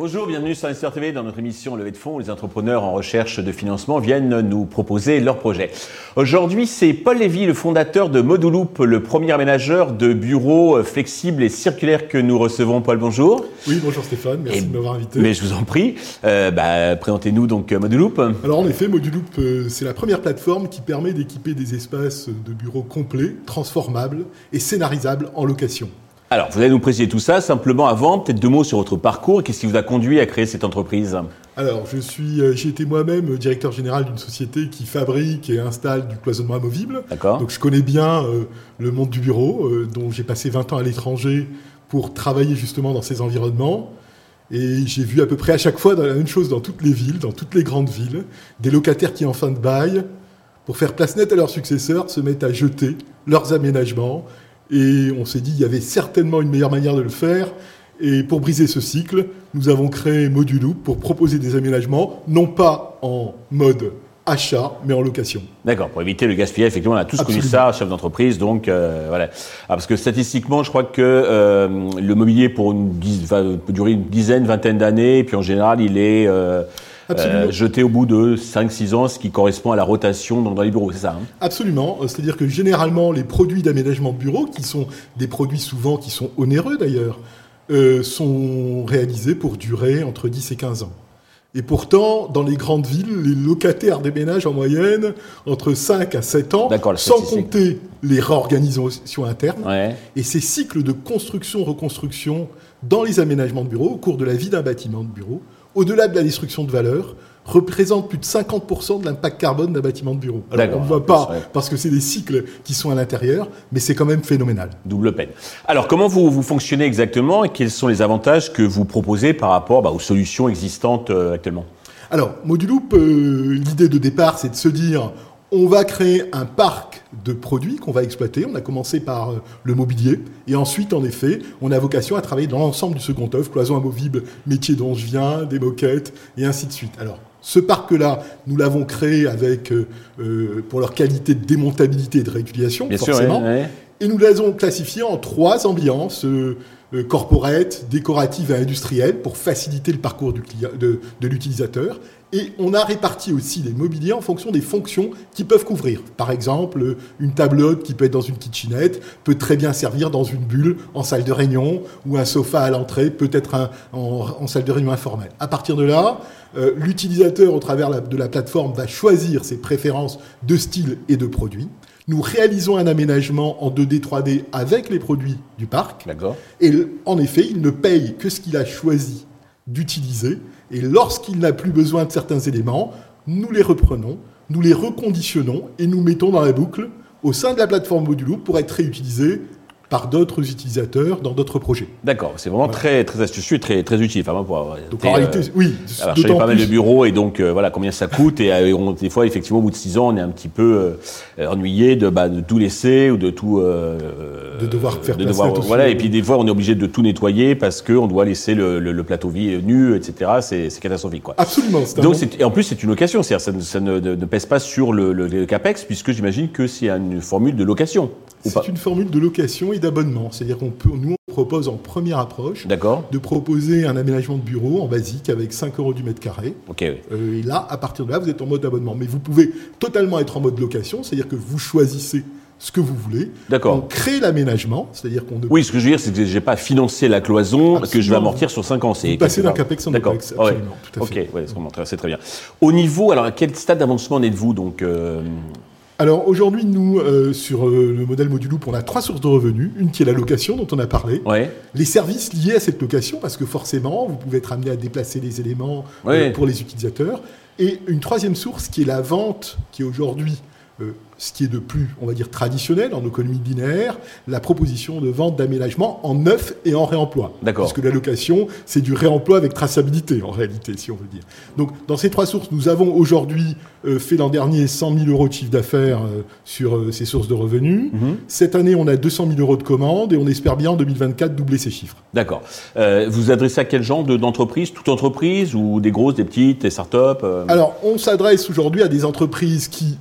Bonjour, bienvenue sur Investor TV. Dans notre émission Levée de fonds, où les entrepreneurs en recherche de financement viennent nous proposer leurs projets. Aujourd'hui, c'est Paul Lévy, le fondateur de Moduloop, le premier aménageur de bureaux flexibles et circulaires que nous recevons. Paul, bonjour. Oui, bonjour Stéphane, merci de m'avoir invité. Mais je vous en prie. Euh, bah, Présentez-nous donc Moduloop. Alors en effet, Moduloop, euh, c'est la première plateforme qui permet d'équiper des espaces de bureaux complets, transformables et scénarisables en location. Alors, vous allez nous préciser tout ça. Simplement, avant, peut-être deux mots sur votre parcours. Qu'est-ce qui vous a conduit à créer cette entreprise Alors, je suis, euh, j'ai été moi-même directeur général d'une société qui fabrique et installe du cloisonnement amovible. D'accord. Donc, je connais bien euh, le monde du bureau, euh, dont j'ai passé 20 ans à l'étranger pour travailler justement dans ces environnements. Et j'ai vu à peu près à chaque fois la même chose dans toutes les villes, dans toutes les grandes villes, des locataires qui, en fin de bail, pour faire place nette à leurs successeurs, se mettent à jeter leurs aménagements et on s'est dit qu'il y avait certainement une meilleure manière de le faire. Et pour briser ce cycle, nous avons créé Moduloop pour proposer des aménagements, non pas en mode achat, mais en location. D'accord, pour éviter le gaspillage, effectivement, on a tous connu ça, chef d'entreprise, donc euh, voilà. Ah, parce que statistiquement, je crois que euh, le mobilier pour une, peut durer une dizaine, vingtaine d'années, et puis en général, il est euh, euh, jeté au bout de 5-6 ans, ce qui correspond à la rotation dans, les bureaux, c'est ça hein? Absolument. Euh, c'est-à-dire que généralement, les produits d'aménagement de bureaux, qui sont des produits souvent qui sont onéreux d'ailleurs, euh, sont réalisés pour durer entre 10 et 15 ans. Et pourtant, dans les grandes villes, les locataires déménagent en moyenne entre 5 à 7 ans, sans compter les réorganisations internes. Et ces cycles de construction-reconstruction dans les aménagements de bureaux, au cours de la vie d'un bâtiment de bureau, au-delà de la destruction de valeur, représente plus de 50% de l'impact carbone d'un bâtiment de bureau. Alors on ne voit pas parce que c'est des cycles qui sont à l'intérieur, mais c'est quand même phénoménal. Double peine. Alors comment vous, vous fonctionnez exactement et quels sont les avantages que vous proposez par rapport bah, aux solutions existantes euh, actuellement? Alors, Moduloop, euh, l'idée de départ, c'est de se dire, on va créer un parc de produits qu'on va exploiter. On a commencé par euh, le mobilier. Et ensuite, en effet, on a vocation à travailler dans l'ensemble du second œuvre, cloison amovible, métier dont je viens, des moquettes, et ainsi de suite. Alors, ce parc-là, nous l'avons créé avec, euh, euh, pour leur qualité de démontabilité et de réutilisation, forcément. Et nous l'avons classifié en trois ambiances. corporate, décorative et industrielle pour faciliter le parcours du, de, de l'utilisateur et on a réparti aussi les mobiliers en fonction des fonctions qu'ils peuvent couvrir. Par exemple, une table haute qui peut être dans une kitchenette peut très bien servir dans une bulle en salle de réunion ou un sofa à l'entrée peut être en, salle de réunion informelle. À partir de là, euh, l'utilisateur au travers de la plateforme va choisir ses préférences de style et de produits. Nous réalisons un aménagement en 2D, 3D avec les produits du parc. D'accord. Et en effet, il ne paye que ce qu'il a choisi d'utiliser et lorsqu'il n'a plus besoin de certains éléments, nous les reprenons, nous les reconditionnons et nous mettons dans la boucle au sein de la plateforme Modulo pour être réutilisés par d'autres utilisateurs dans d'autres projets. D'accord, c'est vraiment très très astucieux et très très utile. Enfin, pour, donc en réalité, euh, oui. Alors, je pas mal de bureaux et donc euh, voilà combien ça coûte et euh, des fois effectivement au bout de six ans on est un petit peu ennuyé de, bah, de tout laisser ou de tout de devoir faire de devoir, voilà et puis des fois on est obligé de tout nettoyer parce que on doit laisser le, le, plateau vie nu etc. C'est catastrophique quoi. Absolument. Donc et en plus c'est une location, c'est-à-dire ça, ça ne, ne, pèse pas sur le, le capex puisque j'imagine que c'est une formule de location. C'est une formule de location et d'abonnement. C'est-à-dire qu'on peut, nous, on propose en première approche de proposer un aménagement de bureau en basique avec 5 euros du mètre carré. Ok. Euh, et là, à partir de là, vous êtes en mode abonnement. Mais vous pouvez totalement être en mode location, c'est-à-dire que vous choisissez ce que vous voulez. D'accord. On crée l'aménagement, c'est-à-dire qu'on. Oui, ce que je veux dire, c'est que j'ai pas financé la cloison que je vais amortir sur 5 ans. C'est passer d'un capex en capex. Absolument. Tout à fait. Ok, ouais, c'est très bien. Au niveau, alors à quel stade d'avancement êtes-vous donc euh, alors aujourd'hui, nous, euh, sur euh, le modèle Moduloop, on a trois sources de revenus. Une qui est la location, dont on a parlé. Les services liés à cette location, parce que forcément, vous pouvez être amené à déplacer les éléments euh, pour les utilisateurs. Et une troisième source qui est la vente, qui est aujourd'hui ce qui est de plus, on va dire, traditionnel en économie binaire, la proposition de vente d'aménagement en neuf et en réemploi. D'accord. Parce que la location, c'est du réemploi avec traçabilité, en réalité, si on veut dire. Donc, dans ces trois sources, nous avons aujourd'hui euh, fait l'an dernier 100 000 euros de chiffre d'affaires euh, sur euh, ces sources de revenus. Mhm. Cette année, on a 200 000 euros de commandes et on espère bien en 2024 doubler ces chiffres. D'accord. vous adressez à quel genre d'entreprise? Toute entreprise ou des grosses, des petites, des start-up Alors, on s'adresse aujourd'hui à des entreprises qui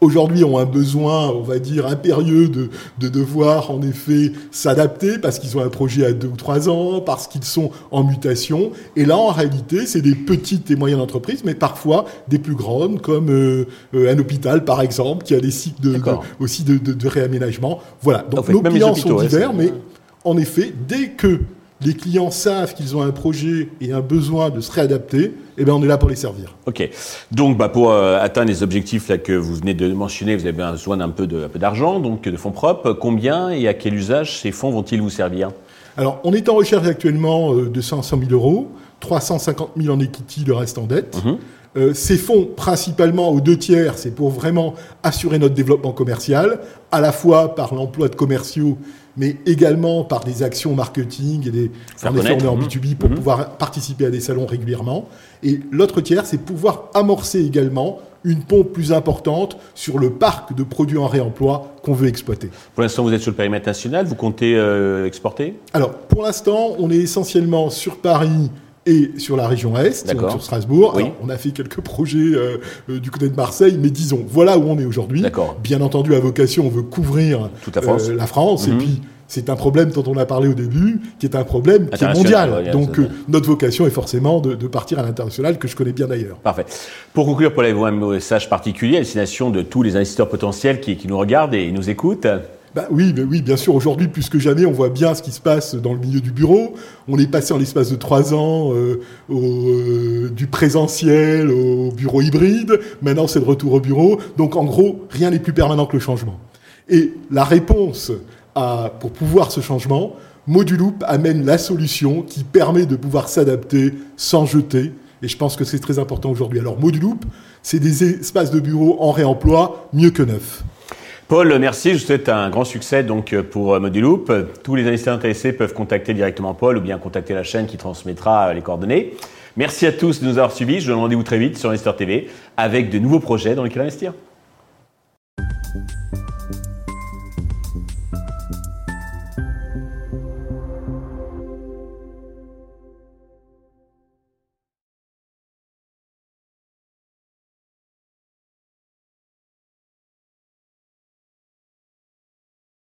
aujourd'hui ont un besoin, on va dire, impérieux de, de devoir en effet s'adapter parce qu'ils ont un projet à deux ou trois ans, parce qu'ils sont en mutation. Et là, en réalité, c'est des petites et moyennes entreprises, mais parfois des plus grandes, comme euh, euh, un hôpital, par exemple, qui a des cycles de, aussi de, de, réaménagement. Voilà. Donc nos clients sont divers, mais en effet, dès que les clients savent qu'ils ont un projet et un besoin de se réadapter, eh bien, on est là pour les servir. Ok. Donc, bah, pour euh, atteindre les objectifs là, que vous venez de mentionner, vous avez besoin d'un peu d'argent, donc de fonds propres. Combien et à quel usage ces fonds vont-ils vous servir? Alors, on est en recherche actuellement euh, de 500 000 euros, 350 000 en equity, le reste en dette. Mhm. Euh, ces fonds, principalement aux deux tiers, c'est pour vraiment assurer notre développement commercial, à la fois par l'emploi de commerciaux mais également par des actions marketing et des. en effet, on est en B2B pour mmh. pouvoir participer à des salons régulièrement. Et l'autre tiers, c'est pouvoir amorcer également une pompe plus importante sur le parc de produits en réemploi qu'on veut exploiter. Pour l'instant, vous êtes sur le périmètre national, vous comptez euh, exporter? Alors, pour l'instant, on est essentiellement sur Paris et sur la région Est, sur Strasbourg. on a fait quelques projets euh, euh, du côté de Marseille, mais disons, voilà où on est aujourd'hui. Bien entendu, à vocation, on veut couvrir Toute la France, la France et mhm. puis c'est un problème dont on a parlé au début, qui est un problème qui est mondial. Donc euh, notre vocation est forcément de, partir à l'international, que je connais bien d'ailleurs. Parfait. Pour conclure, Paul, avez-vous un message particulier à destination de tous les investisseurs potentiels qui, qui nous regardent et nous écoutent? Bah oui, mais oui, bien sûr. Aujourd'hui, plus que jamais, on voit bien ce qui se passe dans le milieu du bureau. On est passé en l'espace de trois ans euh, euh, du présentiel au bureau hybride. Maintenant, c'est le retour au bureau. Donc, en gros, rien n'est plus permanent que le changement. Et la réponse à, pour pouvoir ce changement, Moduloop amène la solution qui permet de pouvoir s'adapter sans jeter. Et je pense que c'est très important aujourd'hui. Alors, Moduloop, c'est des espaces de bureau en réemploi mieux que neufs. Paul, merci. Je vous souhaite un grand succès donc pour euh, Moduloop. Tous les investisseurs intéressés peuvent contacter directement Paul ou bien contacter la chaîne qui transmettra euh, les coordonnées. Merci à tous de nous avoir suivis. Je vous donne rendez-vous très vite sur Investor TV avec de nouveaux projets dans lesquels investir.